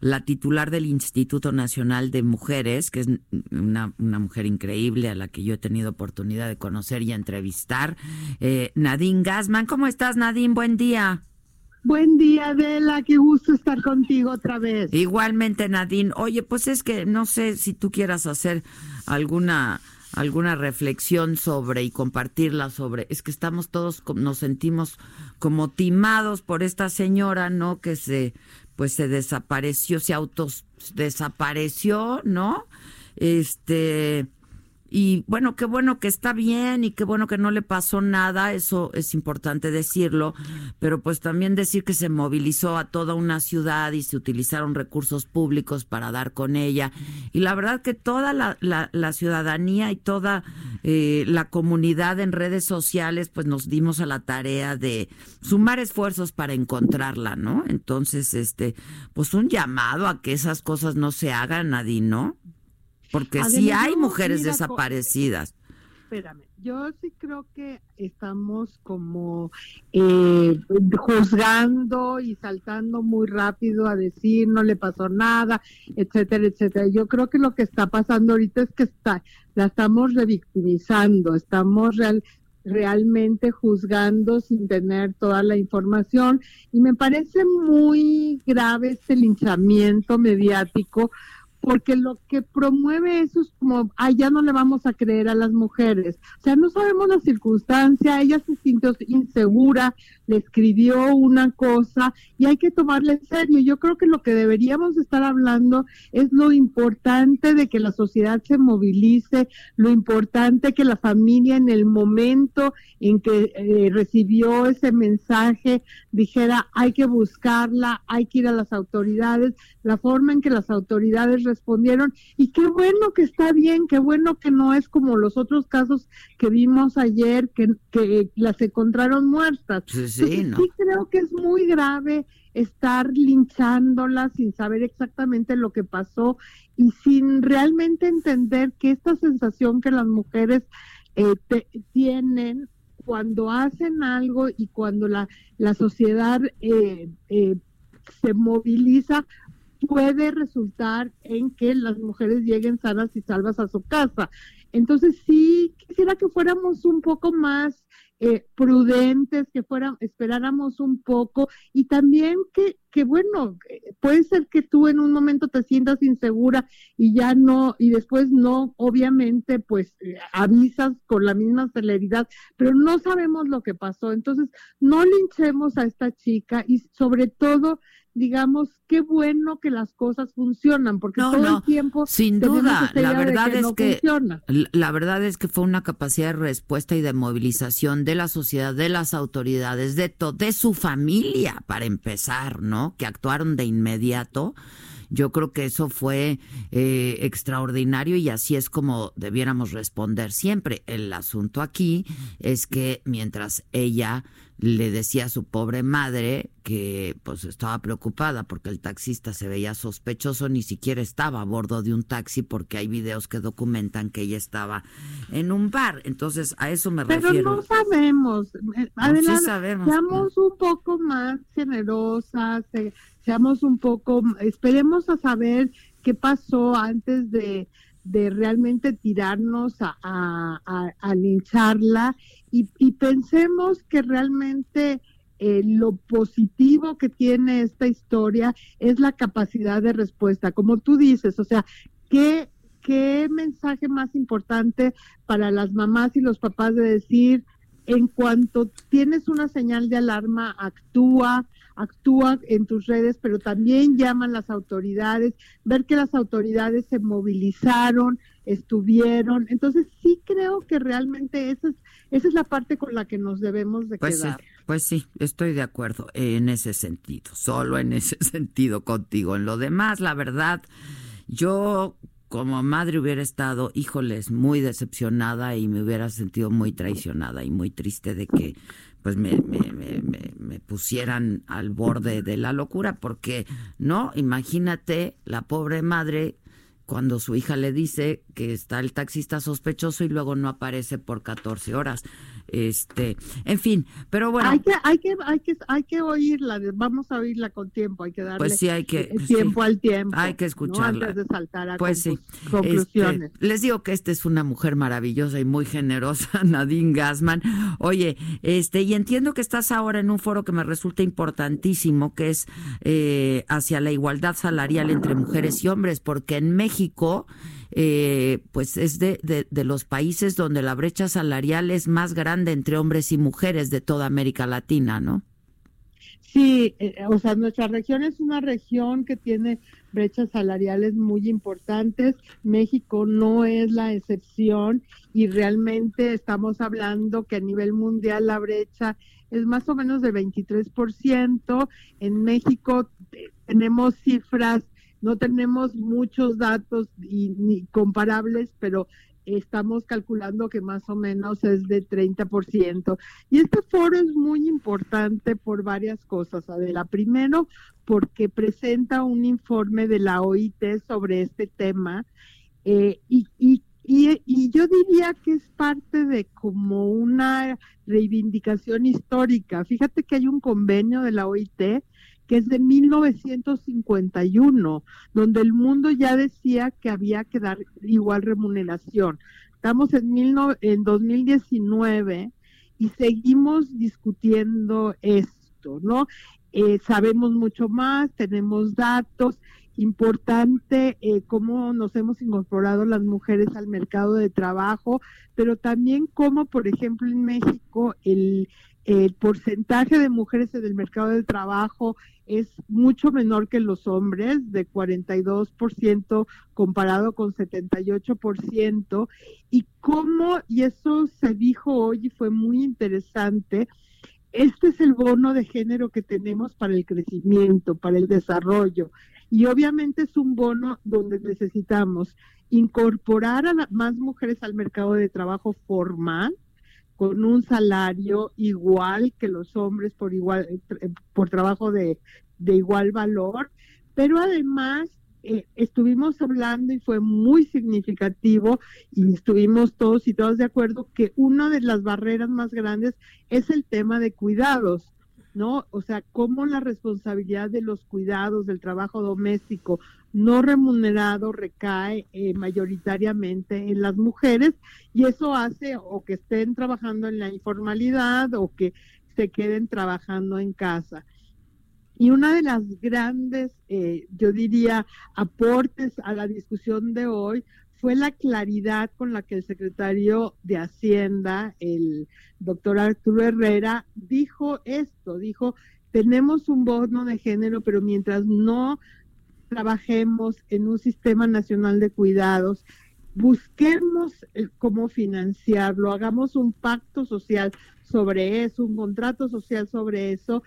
la titular del Instituto Nacional de Mujeres, que es una, mujer increíble a la que yo he tenido oportunidad de conocer y entrevistar, eh, Nadine Gassman. ¿Cómo estás, Nadine? Buen día. Buen día, Adela, qué gusto estar contigo otra vez. Igualmente, Nadine. Oye, pues es que no sé si tú quieras hacer alguna alguna reflexión sobre y compartirla sobre es que estamos todos nos sentimos como timados por esta señora, ¿no? Que se pues se desapareció, se autos desapareció, ¿no? Este y bueno, qué bueno que está bien y qué bueno que no le pasó nada, eso es importante decirlo, pero pues también decir que se movilizó a toda una ciudad y se utilizaron recursos públicos para dar con ella. Y la verdad que toda la, la, ciudadanía y toda eh, la comunidad en redes sociales pues nos dimos a la tarea de sumar esfuerzos para encontrarla, ¿no? Entonces, este, pues un llamado a que esas cosas no se hagan, Nadine, ¿no? Porque sí hay mujeres desaparecidas. Espérame, yo sí creo que estamos como eh, juzgando y saltando muy rápido a decir no le pasó nada, etcétera, etcétera. Yo creo que lo que está pasando ahorita es que está, la estamos revictimizando, estamos real, realmente juzgando sin tener toda la información y me parece muy grave este linchamiento mediático porque lo que promueve eso es como, ay, ya no le vamos a creer a las mujeres. O sea, no sabemos la circunstancia, ella se sintió insegura, le escribió una cosa y hay que tomarle en serio. Yo creo que lo que deberíamos estar hablando es lo importante de que la sociedad se movilice, lo importante que la familia en el momento en que eh, recibió ese mensaje dijera, hay que buscarla, hay que ir a las autoridades, la forma en que las autoridades respondieron y qué bueno que está bien, qué bueno que no es como los otros casos que vimos ayer que, que las encontraron muertas. Sí, creo que es muy grave estar linchándolas sin saber exactamente lo que pasó y sin realmente entender que esta sensación que las mujeres eh, tienen cuando hacen algo y cuando la, la sociedad eh, eh, se moviliza, puede resultar en que las mujeres lleguen sanas y salvas a su casa. Entonces sí quisiera que fuéramos un poco más eh, prudentes, que fueran, esperáramos un poco y también que, que bueno, puede ser que tú en un momento te sientas insegura y ya no, y después no, obviamente, pues eh, avisas con la misma celeridad, pero no sabemos lo que pasó. Entonces, no linchemos a esta chica y sobre todo digamos, qué bueno que las cosas funcionan, porque todo el tiempo sin duda, la verdad es que la verdad es que fue una capacidad de respuesta y de movilización de la sociedad, de las autoridades, de de su familia para empezar, ¿no? Que actuaron de inmediato. Yo creo que eso fue eh, extraordinario y así es como debiéramos responder siempre. El asunto aquí es que mientras ella le decía a su pobre madre que pues estaba preocupada porque el taxista se veía sospechoso, ni siquiera estaba a bordo de un taxi porque hay videos que documentan que ella estaba en un bar. Entonces, a eso me refiero. Pero no sabemos. Eh, adelante, sabemos. Seamos un poco más generosas, eh, seamos un poco, esperemos a saber qué pasó antes de de realmente tirarnos a, a, lincharla y, pensemos que realmente eh, lo positivo que tiene esta historia es la capacidad de respuesta, como tú dices, o sea, ¿qué, qué mensaje más importante para las mamás y los papás de decir, en cuanto tienes una señal de alarma, actúa, actúa en tus redes, pero también llaman las autoridades, ver que las autoridades se movilizaron, estuvieron. Entonces sí creo que realmente esa es, esa es la parte con la que nos debemos de pues quedar. Sí, pues sí, estoy de acuerdo en ese sentido, solo en ese sentido contigo. En lo demás, la verdad, yo como madre hubiera estado, híjoles, muy decepcionada y me hubiera sentido muy traicionada y muy triste de que pues me, me, me, me, pusieran al borde de la locura, porque no, imagínate la pobre madre cuando su hija le dice que está el taxista sospechoso y luego no aparece por 14 horas. Este, en fin, pero bueno. Hay que, hay que, hay que, hay que oírla, vamos a oírla con tiempo, hay que darle pues sí, hay que, tiempo al tiempo. Hay que escucharla. Antes de saltar a pues sí. conclusiones. Este, les digo que esta es una mujer maravillosa y muy generosa, Nadine Gassman. Oye, este, y entiendo que estás ahora en un foro que me resulta importantísimo, que es eh, hacia la igualdad salarial entre mujeres y hombres, porque en México eh, pues es de, de, los países donde la brecha salarial es más grande entre hombres y mujeres de toda América Latina, ¿no? Sí, eh, o sea, nuestra región es una región que tiene brechas salariales muy importantes. México no es la excepción y realmente estamos hablando que a nivel mundial la brecha es más o menos de 23%. En México eh, tenemos cifras no tenemos muchos datos y, ni comparables, pero estamos calculando que más o menos es de 30%. Y este foro es muy importante por varias cosas, Adela. Primero, porque presenta un informe de la OIT sobre este tema eh, y, y, y, yo diría que es parte de como una reivindicación histórica. Fíjate que hay un convenio de la OIT que es de 1951, donde el mundo ya decía que había que dar igual remuneración. Estamos en, en 2019 y seguimos discutiendo esto, ¿no? Eh, sabemos mucho más, tenemos datos, importante eh, cómo nos hemos incorporado las mujeres al mercado de trabajo, pero también cómo, por ejemplo, en México el, el porcentaje de mujeres en el mercado del trabajo es mucho menor que los hombres, de 42% comparado con 78%, y cómo, y eso se dijo hoy y fue muy interesante, este es el bono de género que tenemos para el crecimiento, para el desarrollo, y obviamente es un bono donde necesitamos incorporar a más mujeres al mercado de trabajo formal, con un salario igual que los hombres por igual eh, por trabajo de, igual valor, pero además eh, estuvimos hablando y fue muy significativo y estuvimos todos y todas de acuerdo que una de las barreras más grandes es el tema de cuidados. ¿No? O sea, cómo la responsabilidad de los cuidados, del trabajo doméstico no remunerado recae eh, mayoritariamente en las mujeres y eso hace o que estén trabajando en la informalidad o que se queden trabajando en casa. Y una de las grandes, eh, yo diría, aportes a la discusión de hoy fue la claridad con la que el secretario de Hacienda, el doctor Arturo Herrera, dijo esto, dijo, tenemos un bono de género, pero mientras no trabajemos en un sistema nacional de cuidados, busquemos cómo financiarlo, hagamos un pacto social sobre eso, un contrato social sobre eso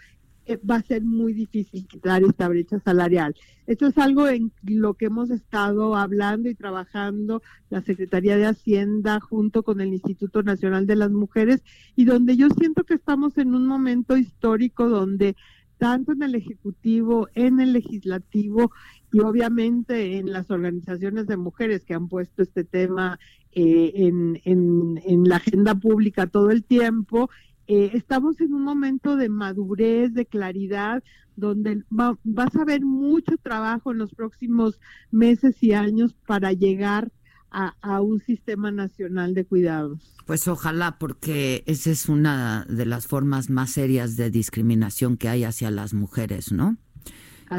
va a ser muy difícil quitar esta brecha salarial. Esto es algo en lo que hemos estado hablando y trabajando la Secretaría de Hacienda junto con el Instituto Nacional de las Mujeres y donde yo siento que estamos en un momento histórico donde tanto en el Ejecutivo, en el Legislativo y obviamente en las organizaciones de mujeres que han puesto este tema eh, en la agenda pública todo el tiempo eh, estamos en un momento de madurez, de claridad, donde vas a ver mucho trabajo en los próximos meses y años para llegar a, un sistema nacional de cuidados. Pues ojalá, porque esa es una de las formas más serias de discriminación que hay hacia las mujeres, ¿no?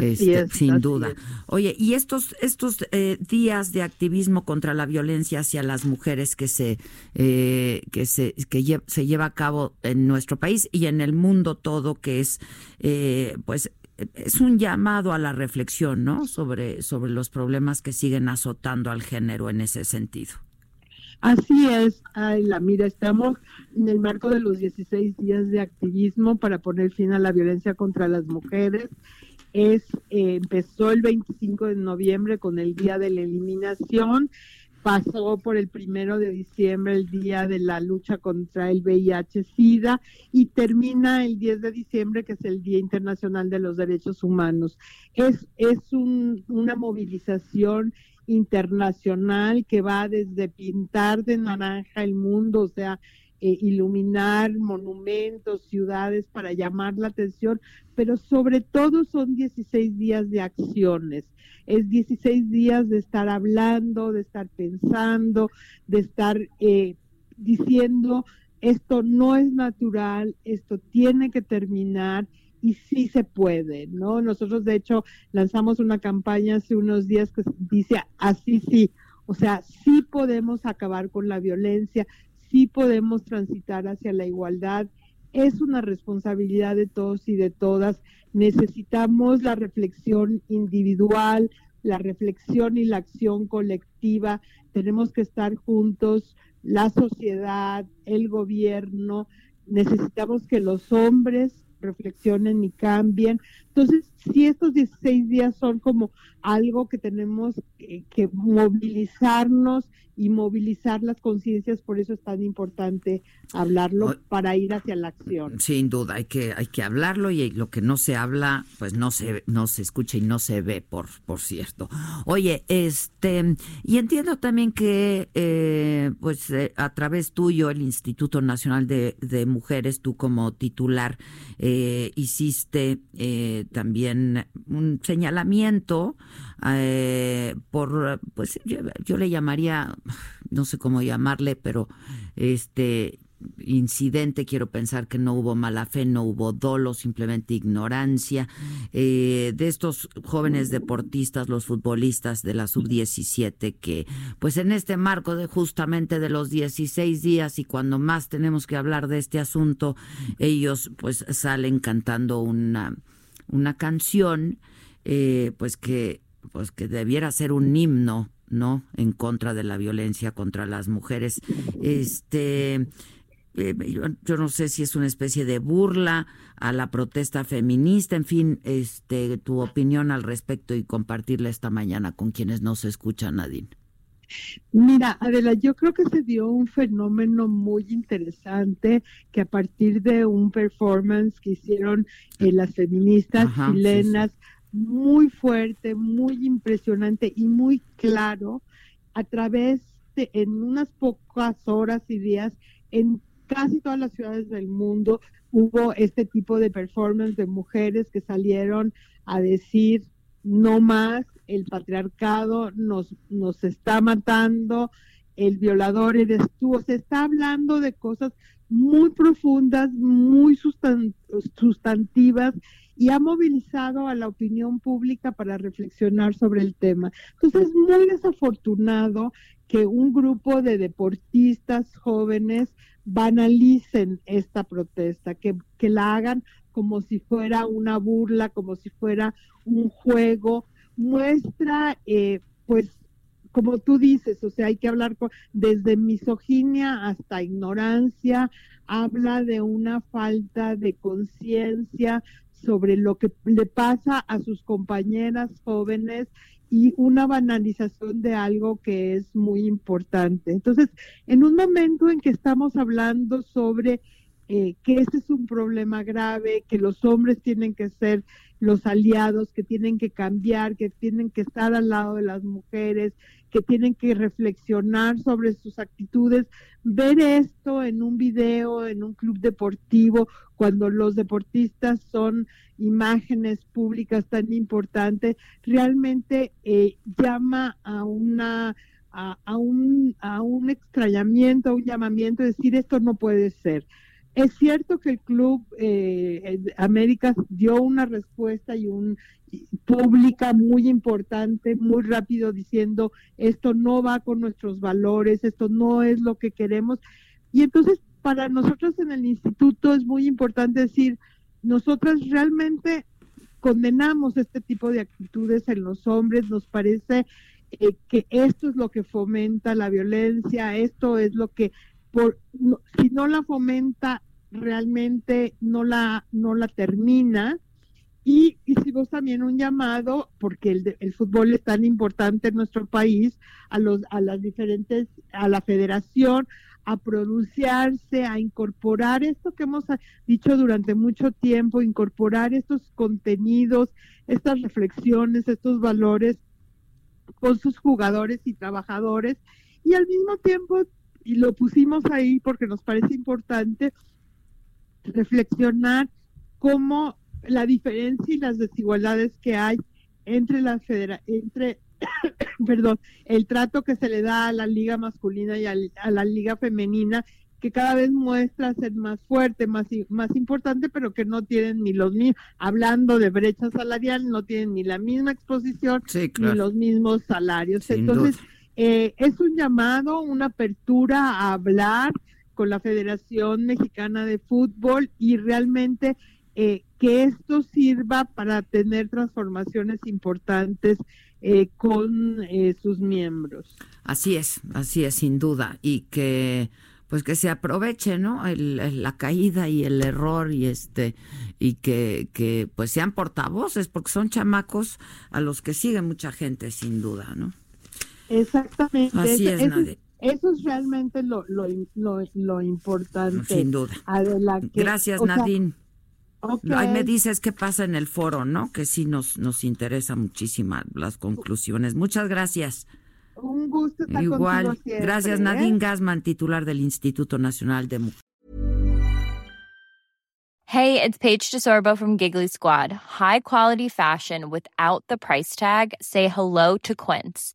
Este, sin duda. Oye, y estos estos eh, días de activismo contra la violencia hacia las mujeres que se eh, que se que se lleva a cabo en nuestro país y en el mundo todo, que es eh, pues es un llamado a la reflexión, ¿no? Sobre sobre los problemas que siguen azotando al género en ese sentido. Así es, la mira, estamos en el marco de los 16 días de activismo para poner fin a la violencia contra las mujeres es eh, empezó el 25 de noviembre con el día de la eliminación, pasó por el primero de diciembre el día de la lucha contra el VIH/SIDA y termina el 10 de diciembre que es el Día Internacional de los Derechos Humanos. Es es una movilización internacional que va desde pintar de naranja el mundo, o sea, eh, iluminar monumentos, ciudades para llamar la atención, pero sobre todo son 16 días de acciones. Es 16 días de estar hablando, de estar pensando, de estar eh, diciendo esto no es natural, esto tiene que terminar y sí se puede, ¿no? Nosotros de hecho lanzamos una campaña hace unos días que dice así sí, o sea, sí podemos acabar con la violencia, sí podemos transitar hacia la igualdad. Es una responsabilidad de todos y de todas. Necesitamos la reflexión individual, la reflexión y la acción colectiva. Tenemos que estar juntos, la sociedad, el gobierno. Necesitamos que los hombres reflexionen y cambien. Entonces, si estos 16 días son como algo que tenemos que, movilizarnos y movilizar las conciencias, por eso es tan importante hablarlo para ir hacia la acción. Sin duda, hay que hay que hablarlo y lo que no se habla, pues no se no se escucha y no se ve, por por cierto. Oye, este y entiendo también que eh, pues eh, a través tuyo el Instituto Nacional de, de Mujeres, tú como titular eh, hiciste también un señalamiento eh, por, pues yo, le llamaría, no sé cómo llamarle, pero este incidente, quiero pensar que no hubo mala fe, no hubo dolo, simplemente ignorancia eh, de estos jóvenes deportistas, los futbolistas de la sub-17, que pues en este marco de justamente de los 16 días y cuando más tenemos que hablar de este asunto, ellos pues salen cantando una, una canción eh, pues que pues que debiera ser un himno, ¿no? En contra de la violencia contra las mujeres. Este, eh, yo, no sé si es una especie de burla a la protesta feminista, en fin, este, tu opinión al respecto y compartirla esta mañana con quienes no se escuchan, Nadine. Mira, Adela, yo creo que se dio un fenómeno muy interesante que a partir de un performance que hicieron eh, las feministas chilenas, muy fuerte, muy impresionante y muy claro a través de, en unas pocas horas y días, en casi todas las ciudades del mundo hubo este tipo de performance de mujeres que salieron a decir no más, el patriarcado nos, nos está matando, el violador eres tú, se está hablando de cosas muy profundas, muy sustantivas y ha movilizado a la opinión pública para reflexionar sobre el tema. Entonces es muy desafortunado que un grupo de deportistas jóvenes banalicen esta protesta, que, que la hagan como si fuera una burla, como si fuera un juego, muestra eh, pues como tú dices, o sea, hay que hablar desde misoginia hasta ignorancia, habla de una falta de conciencia sobre lo que le pasa a sus compañeras jóvenes y una banalización de algo que es muy importante. Entonces, en un momento en que estamos hablando sobre eh, que este es un problema grave, que los hombres tienen que ser los aliados, que tienen que cambiar, que tienen que estar al lado de las mujeres, que tienen que reflexionar sobre sus actitudes, ver esto en un video, en un club deportivo, cuando los deportistas son imágenes públicas tan importantes, realmente eh, llama a una a, un, a un extrañamiento, a un llamamiento, decir esto no puede ser. Es cierto que el Club eh, dio una respuesta y un pública muy importante, muy rápido diciendo esto no va con nuestros valores, esto no es lo que queremos. Y entonces para nosotros en el instituto es muy importante decir, nosotras realmente condenamos este tipo de actitudes en los hombres, nos parece eh, que esto es lo que fomenta la violencia, esto es lo que, por, si no la fomenta, realmente no la, no la termina. Y hicimos también un llamado, porque el, el fútbol es tan importante en nuestro país, a, los, a las diferentes, a la federación, a pronunciarse, a incorporar esto que hemos dicho durante mucho tiempo, incorporar estos contenidos, estas reflexiones, estos valores con sus jugadores y trabajadores y al mismo tiempo, y lo pusimos ahí porque nos parece importante, reflexionar cómo la diferencia y las desigualdades que hay entre la federa entre perdón, el trato que se le da a la liga masculina y a la liga femenina, que cada vez muestra ser más fuerte, más, más importante, pero que no tienen ni los mismos, hablando de brecha salarial, no tienen ni la misma exposición, ni los mismos salarios. Entonces, eh, es un llamado, una apertura a hablar con la Federación Mexicana de Fútbol y realmente eh, que esto sirva para tener transformaciones importantes eh, con eh, sus miembros. Así es, así es, sin duda, y que pues que se aproveche, ¿no? la caída y el error y este y que, que pues sean portavoces porque son chamacos a los que sigue mucha gente sin duda, ¿no? Exactamente. Así es, eso, eso es realmente lo, lo, lo, importante. Sin duda. Gracias, Nadine. Ahí me dices qué pasa en el foro, ¿no? Que sí nos, nos interesa muchísimo las conclusiones. Muchas gracias. Un gusto estar Igual. gracias, ¿eh? Nadine Gassman, titular del Instituto Nacional de Mujeres. Hey, it's Paige DeSorbo from Giggly Squad. High quality fashion without the price tag. Say hello to Quince.